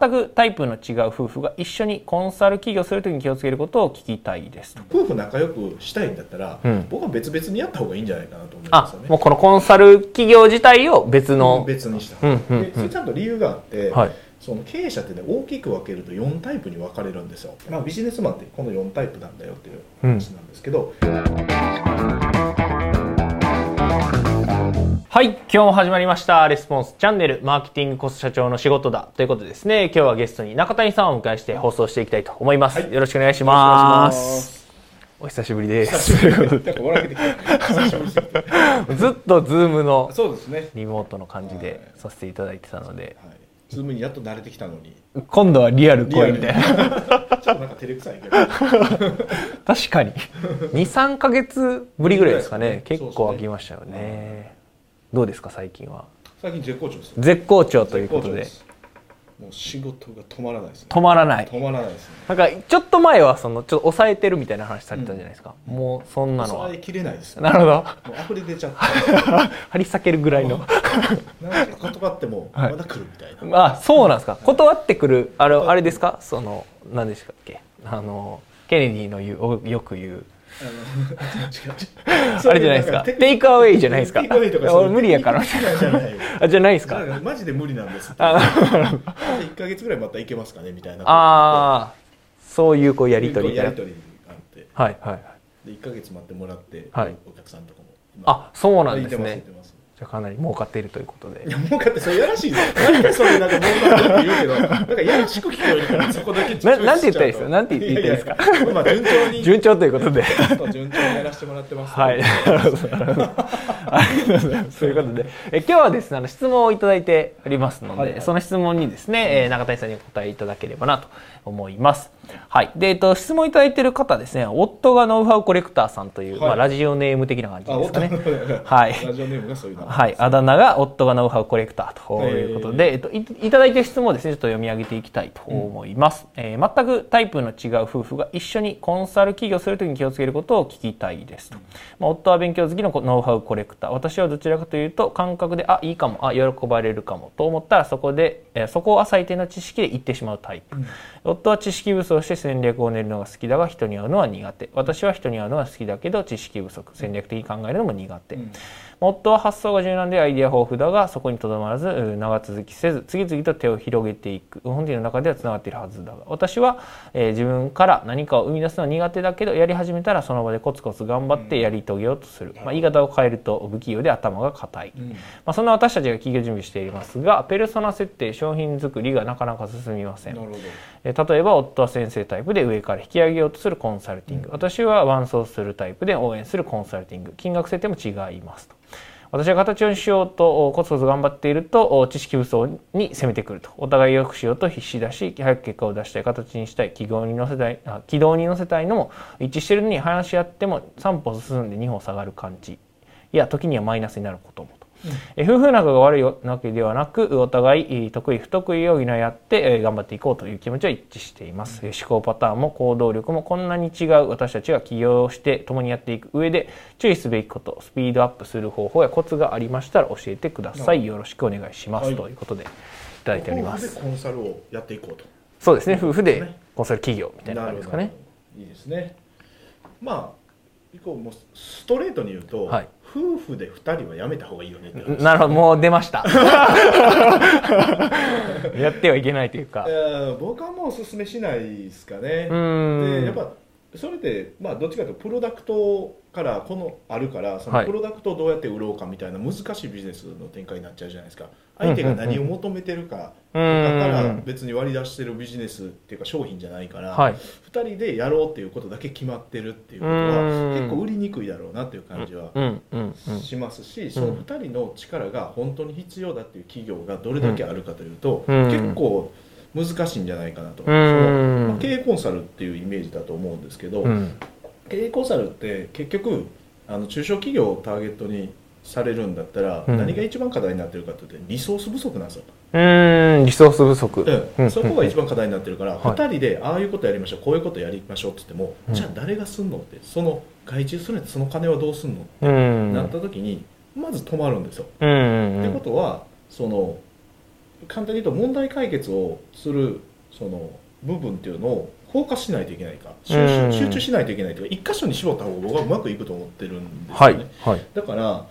全くタイプの違う夫婦が一緒にコンサル企業するときに気をつけることを聞きたいですと。夫婦仲良くしたいんだったら、うん。僕は別々にやった方がいいんじゃないかなと思いますあよね。もうこのコンサル企業自体を別の、別にした。うんうんうん。でそれちゃんと理由があって、はい。その経営者ってね大きく分けると4タイプに分かれるんですよ、まあ、ビジネスマンってこの4タイプなんだよっていう話なんですけど、はい今日も始まりました。レスポンスチャンネルマーケティングこそ社長の仕事だ。ということでですね今日はゲストに中谷さんをお迎えして放送していきたいと思います、はい。よろしくお願いします。お久しぶりです。久しぶり。ずっとズームのそうですね、リモートの感じでさせていただいてたので。はい、ズームにやっと慣れてきたのに。今度はリアル声みたいなちょっとなんか照れくさいけど。確かに。23か月ぶりぐらいですかね。結構空きましたよねどうですか最近は？最近絶好調です絶好調ということで。もう仕事が止まらないですね。止まらない。止まらないですね。なんかちょっと前はそのちょっと抑えてるみたいな話されてたじゃないですか、もうそんなのは。抑えきれないですね。なるほど。もう溢れ出ちゃって。張り裂けるぐらいの。なんか断ってもま はい。だ来るみたいな、あそうなんですか。断ってくるあれあれですか？その何でしたっけ？あのケネディの言うおよく言うあれじゃないですか。テイクアウェイじゃないですか。俺無理やから。あじゃないですか。マジで無理なんですあ1か月ぐらいまた行けますかねみたいな。あーそういうこうやり取りやり取りがあって。はいはいはい。で1か月待ってもらって、はい。お客さんとかもあそうなんですねじゃあかなり儲かっているということでいや、もうかってそれやらしいね。何かそれなんか儲かってるって言うけど、なんかやらしく聞こえるから、そこだけ注意しちゃうとななんて言ったらいいですか？なんて言ったらいいですか？まあ順調に、順調ということで順調にやらせてもらってます、はい。ありがとうございます。ということで、え今日はですね、あの質問をいただいておりますので、はいはいその質問にですね、えー中谷さんにお答えいただければなと思います。はい。で、えっと、質問いただいている方ですね、夫がノウハウコレクターさんという、はいまあ、ラジオネーム的な感じあ、ですかね。ははいラジオネームがそういうの。はい、あだ名が夫がノウハウコレクターということで、えっと、いいただいてる質問をですねちょっと読み上げていきたいと思います、えー全くタイプの違う夫婦が一緒にコンサル企業するときに気をつけることを聞きたいですと、まあ、夫は勉強好きのノウハウコレクター。私はどちらかというと感覚であいいかもあ喜ばれるかもと思ったらそこで、えーそこを浅い点の知識で言ってしまうタイプ、夫は知識不足して戦略を練るのが好きだが人に会うのは苦手。私は人に会うのは好きだけど知識不足戦略的に考えるのも苦手、うん夫は発想が柔軟でアイデア豊富だがそこにとどまらずう長続きせず次々と手を広げていく。本人の中ではつながっているはずだが私は、えー自分から何かを生み出すのは苦手だけどやり始めたらその場でコツコツ頑張ってやり遂げようとする、まあ、言い方を変えると不器用で頭が硬い、うん。まあ、そんな私たちが企業準備していますがペルソナ設定商品作りがなかなか進みません。なるほど。えー例えば夫は先生タイプで上から引き上げようとするコンサルティング、私は伴走するタイプで応援するコンサルティング。金額設定も違いますと私は形をしようとコツコツ頑張っていると知識不足に攻めてくると。お互い良くしようと必死だし早く結果を出したい形にしたい軌道に乗せたい軌道に乗せたいのも一致してるのに話し合っても3歩進んで2歩下がる感じ。いや時にはマイナスになることも。とえ夫婦仲が悪いわけではなくお互いえー得意不得意を補い合ってえー頑張っていこうという気持ちは一致しています、えー思考パターンも行動力もこんなに違う。私たちが起業して共にやっていく上で注意すべきことスピードアップする方法やコツがありましたら教えてください。よろしくお願いします、はい。ということでいただいております。夫婦でコンサルをやっていこうと。そうですね。夫婦でね。コンサル企業みたいな感じですかね。いいですね。まあ、以降もうストレートに言うと、はい夫婦で2人はやめた方がいいよねって話。なるほどもう出ました。やってはいけないというか。いや僕はもうおすすめしないですかね。う。でやっぱそれでまあどっちかというとプロダクトからこのあるからそはい。のプロダクトをどうやって売ろうかみたいな難しいビジネスの展開になっちゃうじゃないですか。相手が何を求めてるかだうかーらん別に割り出してるビジネスっていうか商品じゃないから、はい。2人でやろうっていうことだけ決まってるっていうことうはん。結構売りにくいだろうなっていう感じはしますし、その2人の力が本当に必要だっていう企業がどれだけあるかというと、うん。結構難しいんじゃないかなと、うんそのまあ経営コンサルっていうイメージだと思うんですけど、うん。経営コンサルって結局あの中小企業をターゲットにされるんだったら、うん。何が一番課題になってるかというとリソース不足なんですよ、うーん。リソース不足、うん。そこが一番課題になってるから、はい。2人でああいうことやりましょうこういうことやりましょうって言っても、うん。じゃあ誰がすんのってその外注するんやったらその金はどうすんの、うん。なった時にまず止まるんですよ、ってことはその簡単に言うと問題解決をするその部分っていうのをフォーカスしないといけないか。集うん。中集中しないといけない。というか一箇所に絞った方が僕はうまくいくと思ってるんですはいよね、はい。だから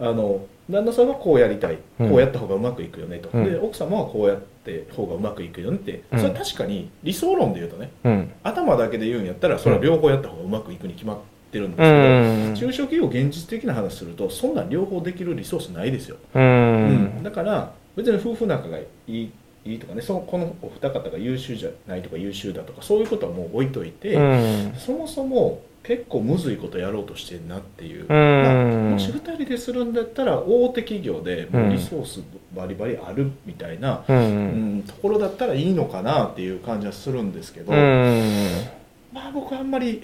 あの旦那さんはこうやりたい。うん。こうやった方がうまくいくよねと、うん。で奥様はこうやって方がうまくいくよねって。うん。それは確かに理想論で言うとね。うん。頭だけで言うんやったらそれは両方やった方がうまくいくに決まってるんですうけど、ん。中小企業現実的な話するとそんなん両方できるリソースないですよ、ううんん。だから別に夫婦仲がいいいいとかねそのこのお二方が優秀じゃないとか優秀だとかそういうことはもう置いといて、うん。そもそも結構むずいことやろうとしてんなっていう、うん。まあ、もし2人でするんだったら大手企業でもうリソースバリバリあるみたいな、ううんんところだったらいいのかなっていう感じはするんですけど、うん。まあ僕はあんまり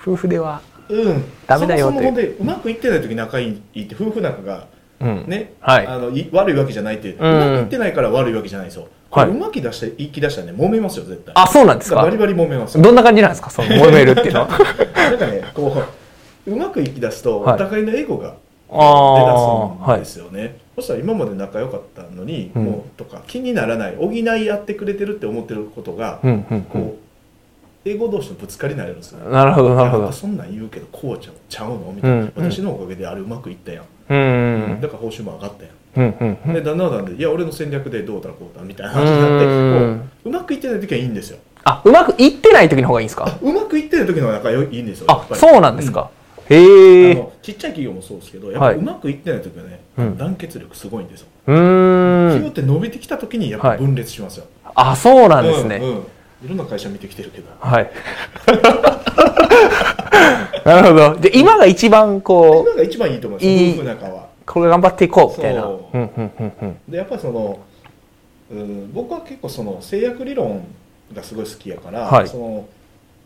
夫婦ではうん。ダメだよそもそもでうまくいってない時仲いいって夫婦仲がうんね、はい。あのい悪いわけじゃないって、ううん。まくいってないから悪いわけじゃないですようまき出して言い気出したらね揉めますよ絶対。あそうなんですか？バリバリ揉めますよ。どんな感じなんですか？その揉めるっていうのは？なんかねこううまくいき出すとおはい。互いのエゴがあ出だすんですよね、そしたら今まで仲良かったのに、うん。もうとか気にならない補い合ってくれてるって思ってることが、うんうんこう英語同士のぶつかりになるんですようんなるほどなるほど。そんなん言うけどこうちゃうちゃうの？みたいな、うん。私のおかげであれうまくいったやん、うんだから報酬も上がったやん。うんうんでだんだんだんでいや俺の戦略でどうだこうだみたいな話になってうんこううまくいってない時はいいんですよ。あうまくいってない時の方がいいんですか？うまくいってない時の方がいいいんですよあそうなんですか。うん。へあえのちっちゃい企業もそうですけどやっぱりうまくいってない時はね、うん。団結力すごいんですよ。うーん。企業って伸びてきた時にやっぱ分裂しますよ、あそうなんですね。うんうん。いろんな会社見てきてるけど。はい なるほど。で今が一番こう今が一番いいと思います。いい夫婦仲は。これ頑張っていこうみたいな。そう。うんうんうんうん。でやっぱりそのうん僕は結構その制約理論がすごい好きやから、はい。その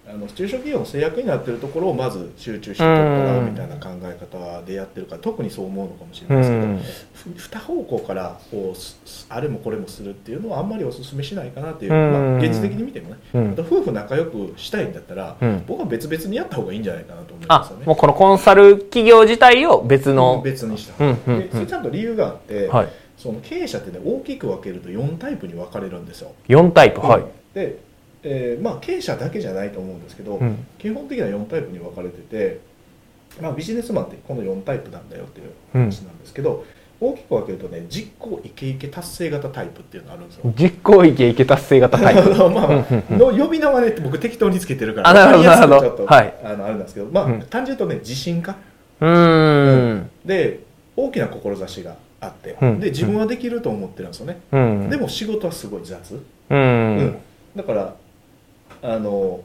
あの中小企業の制約になってるところをまず集中してもらうみたいな考え方でやってるから特にそう思うのかもしれうないですけど、ん。ふ二方向からこうあれもこれもするっていうのはあんまりお勧めしないかなっていう、うん。まあ、現実的に見てもね、うん。夫婦仲良くしたいんだったら、うん。僕は別々にやった方がいいんじゃないかなと思いますよね。あもうこのコンサル企業自体を別の。別にした。方が、うんうん。でそれちゃんと理由があって、はい。その経営者ってね大きく分けると4タイプに分かれるんですよ。4タイプはい。で、えーまあ、経営者だけじゃないと思うんですけど、うん。基本的には4タイプに分かれてて、まあ、ビジネスマンってこの4タイプなんだよっていう話なんですけど、大きく分けるとね実行イケイケ達成型タイプっていうのがあるんですよ。実行イケイケ達成型タイプ。まあうんうんうん。の呼び名はね僕適当につけてるからあなるほどちょっと、はい。あのあれなんですけど、まあうん。単純に言うとね自信家。うーん。で大きな志があって、うん。で自分はできると思ってるんですよね、うん。でも仕事はすごい雑、ううんん。だからあの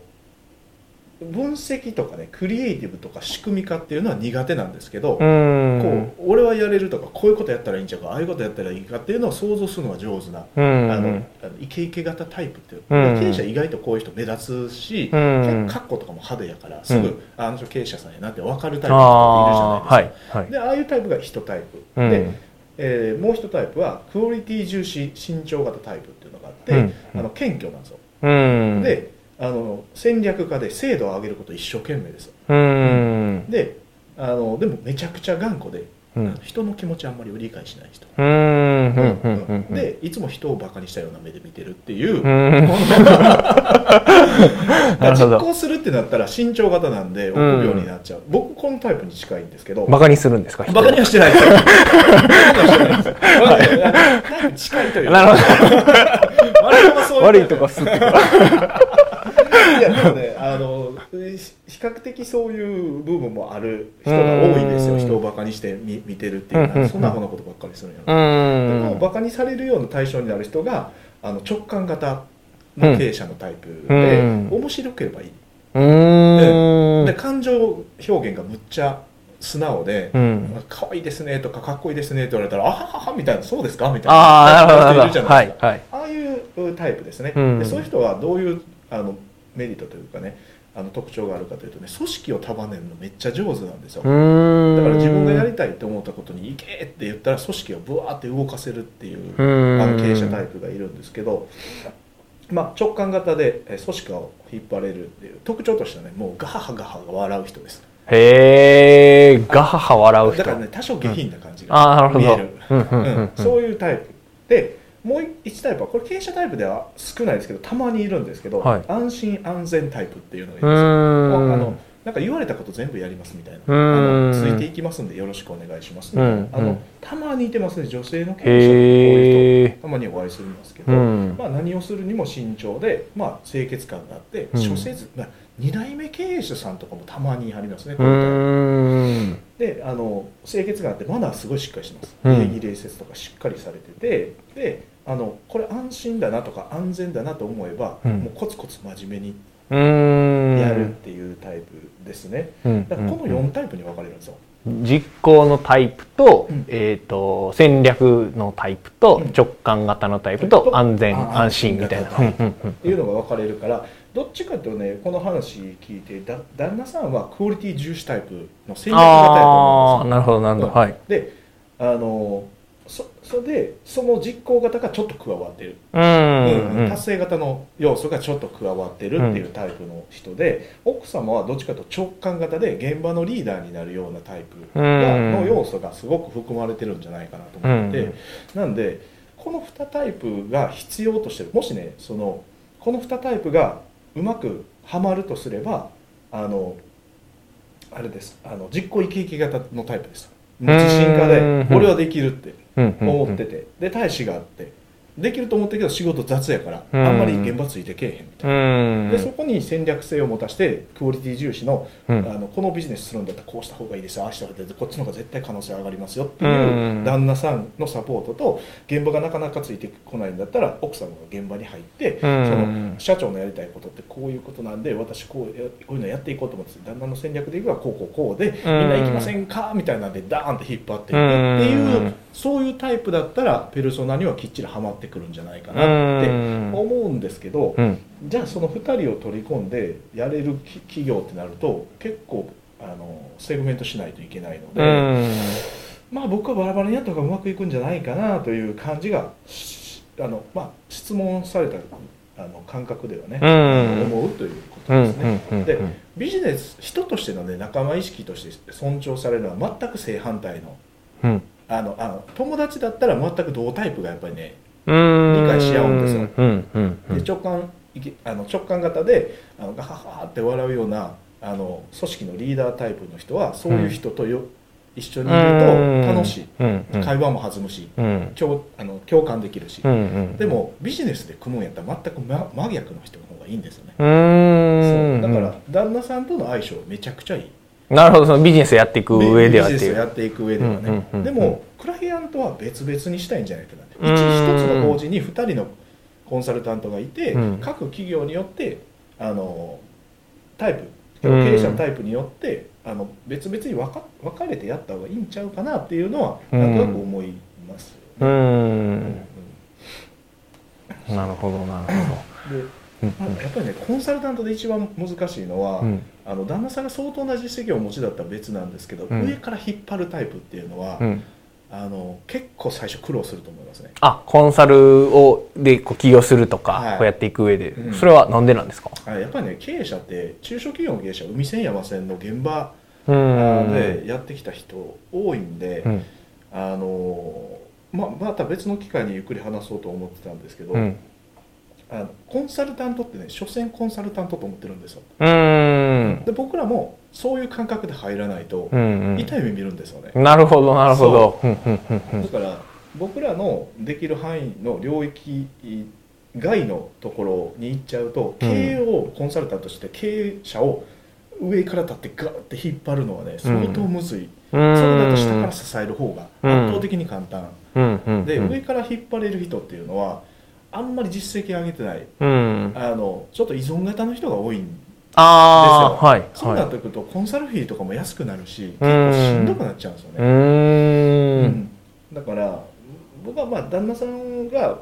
分析とかねクリエイティブとか仕組み化っていうのは苦手なんですけど、うん。こう俺はやれるとかこういうことやったらいいんちゃうかああいうことやったらいいかっていうのを想像するのが上手な、うん。あのあのイケイケ型タイプっていう、うん。経営者意外とこういう人目立つし、うん。カッコとかも派手やからすぐ、うん。あの人経営者さんやなって分かるタイプの人っているじゃないですか。ああはいはい。でああいうタイプが1タイプ、うん。で、えーもう1タイプはクオリティ重視慎重型タイプっていうのがあって、うん。あの謙虚なんですよ、うん。であの戦略家で精度を上げること一生懸命です。うん。であのでもめちゃくちゃ頑固で、うん。人の気持ちあんまり理解しない人、うんうんうんうんでいつも人をバカにしたような目で見てるっていう、実ど。行するってなったら慎重型なんで臆病になっちゃう、僕このタイプに近いんですけど。バカにするんですか？バカにはしてない。ですよ。近いというか。なるほ 悪いとこすっていやでもねあの比較的そういう部分もある人が多いんですよ。うん。人をバカにして見見てるっていうのうんはそんなふうなことばっかりするんやうろ。でもんバカにされるような対象になる人があの直感型の経営者のタイプうでん。面白ければいい。うん。で感情表現がむっちゃ素直で。うん可愛いですねとかかっこいいですねって言われたらあはははみたいなそうですか？みたいな。ああいうタイプですね、うん。でそういう人はどういうあのメリットというかねあの特徴があるかというとね組織を束ねるのめっちゃ上手なんですよ。だから自分がやりたいと思ったことに行けって言ったら組織をブワーって動かせるっていううん。あの経営者タイプがいるんですけど、まあ、直感型でえ組織を引っ張れるっていう特徴としてはねもうガハハガハ笑う人です。へえガハハ笑う人。だからね多少下品な感じが見える、うんうんうん。うん。そういうタイプ。でもう1タイプはこれ経営者タイプでは少ないですけどたまにいるんですけど、はい安心安全タイプっていうのがいるうん。ですあのなんか言われたこと全部やりますみたいな、うん。あのついていきますんでよろしくお願いしますあのう。んたまにいてますね女性の経営者い人たまにお会いするんですけど、うん。まあ、何をするにも慎重で、まあ、清潔感があってうん。諸説、まあ、2代目経営者さんとかもたまにありますね、うんであの清潔感あってマナーすごいしっかりしてます、うん。礼儀礼節とかしっかりされててであのこれ安心だなとか安全だなと思えば、うん。もうコツコツ真面目にやるっていうタイプですね、うんだからこの4タイプに分かれるんですよ、実行のタイプと,、うん。えー、と戦略のタイプと、うん。直感型のタイプと、と安全あ安心みたいな。っていうのが分かれるからどっちかというとねこの話聞いてだ旦那さんはクオリティ重視タイプの戦略型やと思うんですよ。なるほどなるほど、うん。はい。であのそそれでその実行型がちょっと加わってる、うんうんうん。達成型の要素がちょっと加わってるっていうタイプの人で、奥様はどっちかと直感型で現場のリーダーになるようなタイプがうん。の要素がすごく含まれてるんじゃないかなと思って、うん。なんでこの2タイプが必要としてる。もしねそのこの2タイプがうまくはまるとすればあのあれです。あの実行イケイケ型のタイプです。自信家でうん。俺はできるって思ってて。で大志があってできると思ってるけど仕事雑やからうん。あんまり現場ついてけえへんみたいな。うん。でそこに戦略性を持たしてクオリティ重視の,、うん。あのこのビジネスするんだったらこうした方がいいですよ。ああした方がいいですこっちの方が絶対可能性上がりますよっていううん。旦那さんのサポートと現場がなかなかついてこないんだったら奥様が現場に入って、うん。その社長のやりたいことってこういうことなんで私こうやこういうのやっていこうと思って旦那の戦略でいくばこうこうこうでみんな行きませんかみたいなんでダーンって引っ張っていくっていう、うん。そういうタイプだったらペルソナにはきっちりはまってくるんじゃないかなって思うんですけど、うん。じゃあその2人を取り込んでやれるき企業ってなると結構あのセグメントしないといけないのうで、ん。まあ僕はバラバラにやった方がうまくいくんじゃないかなという感じがしあの、まあ、質問されたあの感覚ではね、うん。思うということうんですね。うんでビジネス人としての、ね、仲間意識として尊重されるのは全く正反対のうん。あのあの友達だったら全く同タイプがやっぱりねうん理解し合うんですよ。うんうんうんで直感あの直感型であのガハハって笑うようなあの組織のリーダータイプの人はそういう人とよ、一緒にいると楽しい、うんうん。会話も弾むしうん。共あの共感できるし、うんうんでもビジネスで組むんやったら全く真真逆の人の方がいいんですよね、そう。だから旦那さんとの相性めちゃくちゃいいなるほどそのビジネスをやっていく上ではってビジネいうスをやっていく上ではね、うんうんうんうん。でもクライアントは別々にしたいんじゃないかなってうん一一つの法人に2人のコンサルタントがいて、うん。各企業によってあのタイプ経うん営者のタイプによって、あの別々に分か分かれてやった方がいいんちゃうかなっていうのはうんなんとなく思いますうよね。ん。なるほどなるほでやっぱりねコンサルタントで一番難しいのは、うん。あの旦那さんが相当な実績をお持ちだったら別なんですけど、うん。上から引っ張るタイプっていうのは、うん。あの結構最初苦労すると思いますね。あコンサルをでこう起業するとか、はい。こうやっていく上で、うん。それはなんでなんですか？あやっぱりね経営者って中小企業の経営者は海線山線の現場でやってきた人多いんで、うん。あのままた別の機会にゆっくり話そうと思ってたんですけど、うんあのコンサルタントってね所詮コンサルタントと思ってるんですよ。で僕らもそういう感覚で入らないとうんうん。痛い目見るんですよね、なるほどなるほど。だから僕らのできる範囲の領域外のところに行っちゃうと経営をコンサルタントとして経営者を上から立ってガーって引っ張るのはね相当むずい、うそれだと下から支える方がうん圧倒的に簡単、でうん上から引っ張れる人っていうのはあんまり実績上げてない。うん。あのちょっと依存型の人が多いんああはいそうなはってくるとコンサルフィーとかも安くなるし結うん。構しんどくなっちゃうんですよね、いうん。だから僕はまあ旦那さんが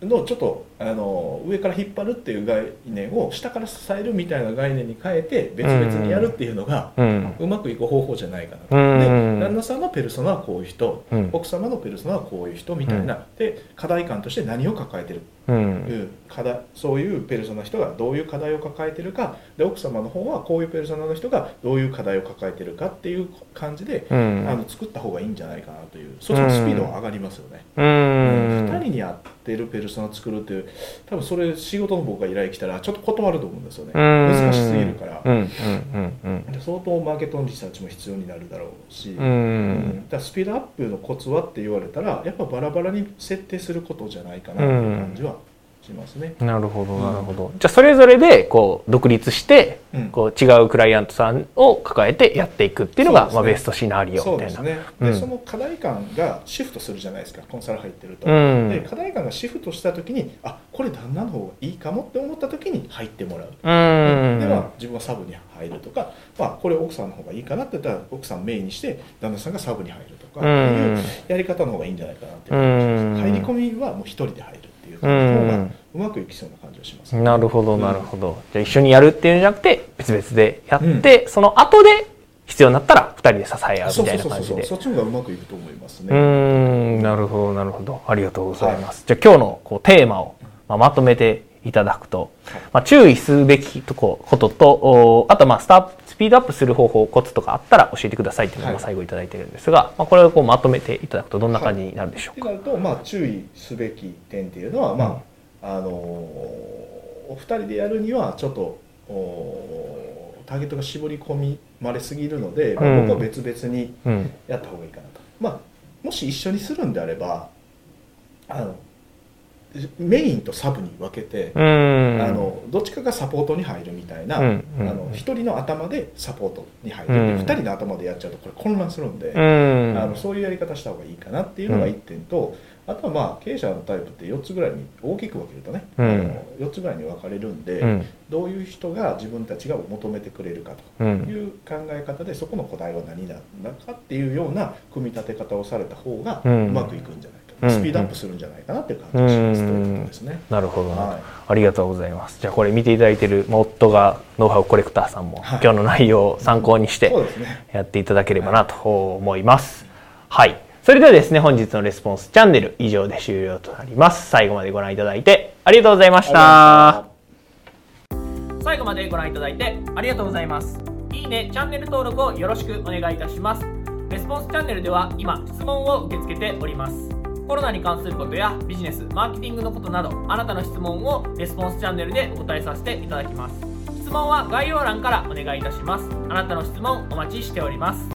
のちょっとあの上から引っ張るっていう概念を下から支えるみたいな概念に変えて別々にやるっていうのが、うん。うまくいく方法じゃないかなと、うん。で旦那さんのペルソナはこういう人、うん。奥様のペルソナはこういう人みたいな、で課題感として何を抱えてる？うん。課題そういうペルソナの人がどういう課題を抱えてるか。で奥様の方はこういうペルソナの人がどういう課題を抱えてるかっていう感じで、うん。あの作った方がいいんじゃないかなというそっちのスピードは上がりますよね。う2ん。人に合ってるペルソナ作るっていう多分それ仕事の僕が依頼来たらちょっと断ると思うんですよね。難しすぎるから。うんうんうんで相当マーケットのリサーチも必要になるだろうし、うん。ううんんだスピードアップのコツはって言われたらやっぱバラバラに設定することじゃないかなっていう感じはしますね。なるほどなるほど。じゃあそれぞれでこう独立してうん。こう違うクライアントさんを抱えてやっていくっていうのがまあベストシナリオみたいな。そうですね、うん。でその課題感がシフトするじゃないですかコンサル入ってると、うん。で課題感がシフトした時にあこれ旦那の方がいいかもって思った時に入ってもらう、うん。では自分はサブに入るとか、まあ、これ奥さんの方がいいかなって言ったら奥さんメインにして旦那さんがサブに入るとかっていうやり方の方がいいんじゃないかなっていう感じです、うん。入り込みはもう一人で入るうん。うまくいきそうな感じがします、なるほどなるほど。じゃあ一緒にやるっていうんじゃなくて別々でやって、うその後で必要になったら二人で支え合うみたいうな感じで。そっちの方がうまくいくと思いますね、うーん。なるほどなるほど。ありがとうございます、じゃあ今日のこうテーマを、まあ、まとめていただくと、まあ、注意すべきとここととおあとまあスタスピードアップする方法コツとかあったら教えてくださいっていうのをはい。まあ最後いただいてるんですが、まあ、これをこうまとめていただくとどんな感じになるでしょうか、ってなると、まあ、注意すべき点っていうのは、まああのお二人でやるにはちょっとおターゲットが絞り込みまれすぎるので、僕は別々にうん。やった方がいいかなと、まあ、もし一緒にするんであればあのメインとサブに分けて、あのどっちかがサポートに入るみたいな、うんうんあの1人の頭でサポートに入る、うん。2人の頭でやっちゃうとこれ混乱するんで、うん。あのそういうやり方した方がいいかなっていうのが1点と、あとはまあ経営者のタイプって4つぐらいに大きく分けるとね、うん。あの4つぐらいに分かれるんで、うん。どういう人が自分たちが求めてくれるかとうん。いう考え方でそこの答えは何なんだかっていうような組み立て方をされた方がううんまくいくんじゃないスピードアップするんじゃないかなっていう感じがします、うんということですね。なるほどな、はいありがとうございますじゃあこれ見ていただいているまあ夫がノウハウコレクターさんも、はい今日の内容を参考にして、やっていただければなと思います。はい。それではですね、本日のレスポンスチャンネル以上で終了となります。最後までご覧いただいてありがとうございました。最後までご覧いただいてありがとうございます。いいね、チャンネル登録をよろしくお願いいたします。レスポンスチャンネルでは今、質問を受け付けております。コロナに関することやビジネス、マーケティングのことなど、あなたの質問をレスポンスチャンネルでお答えさせていただきます。質問は概要欄からお願いいたします。あなたの質問お待ちしております。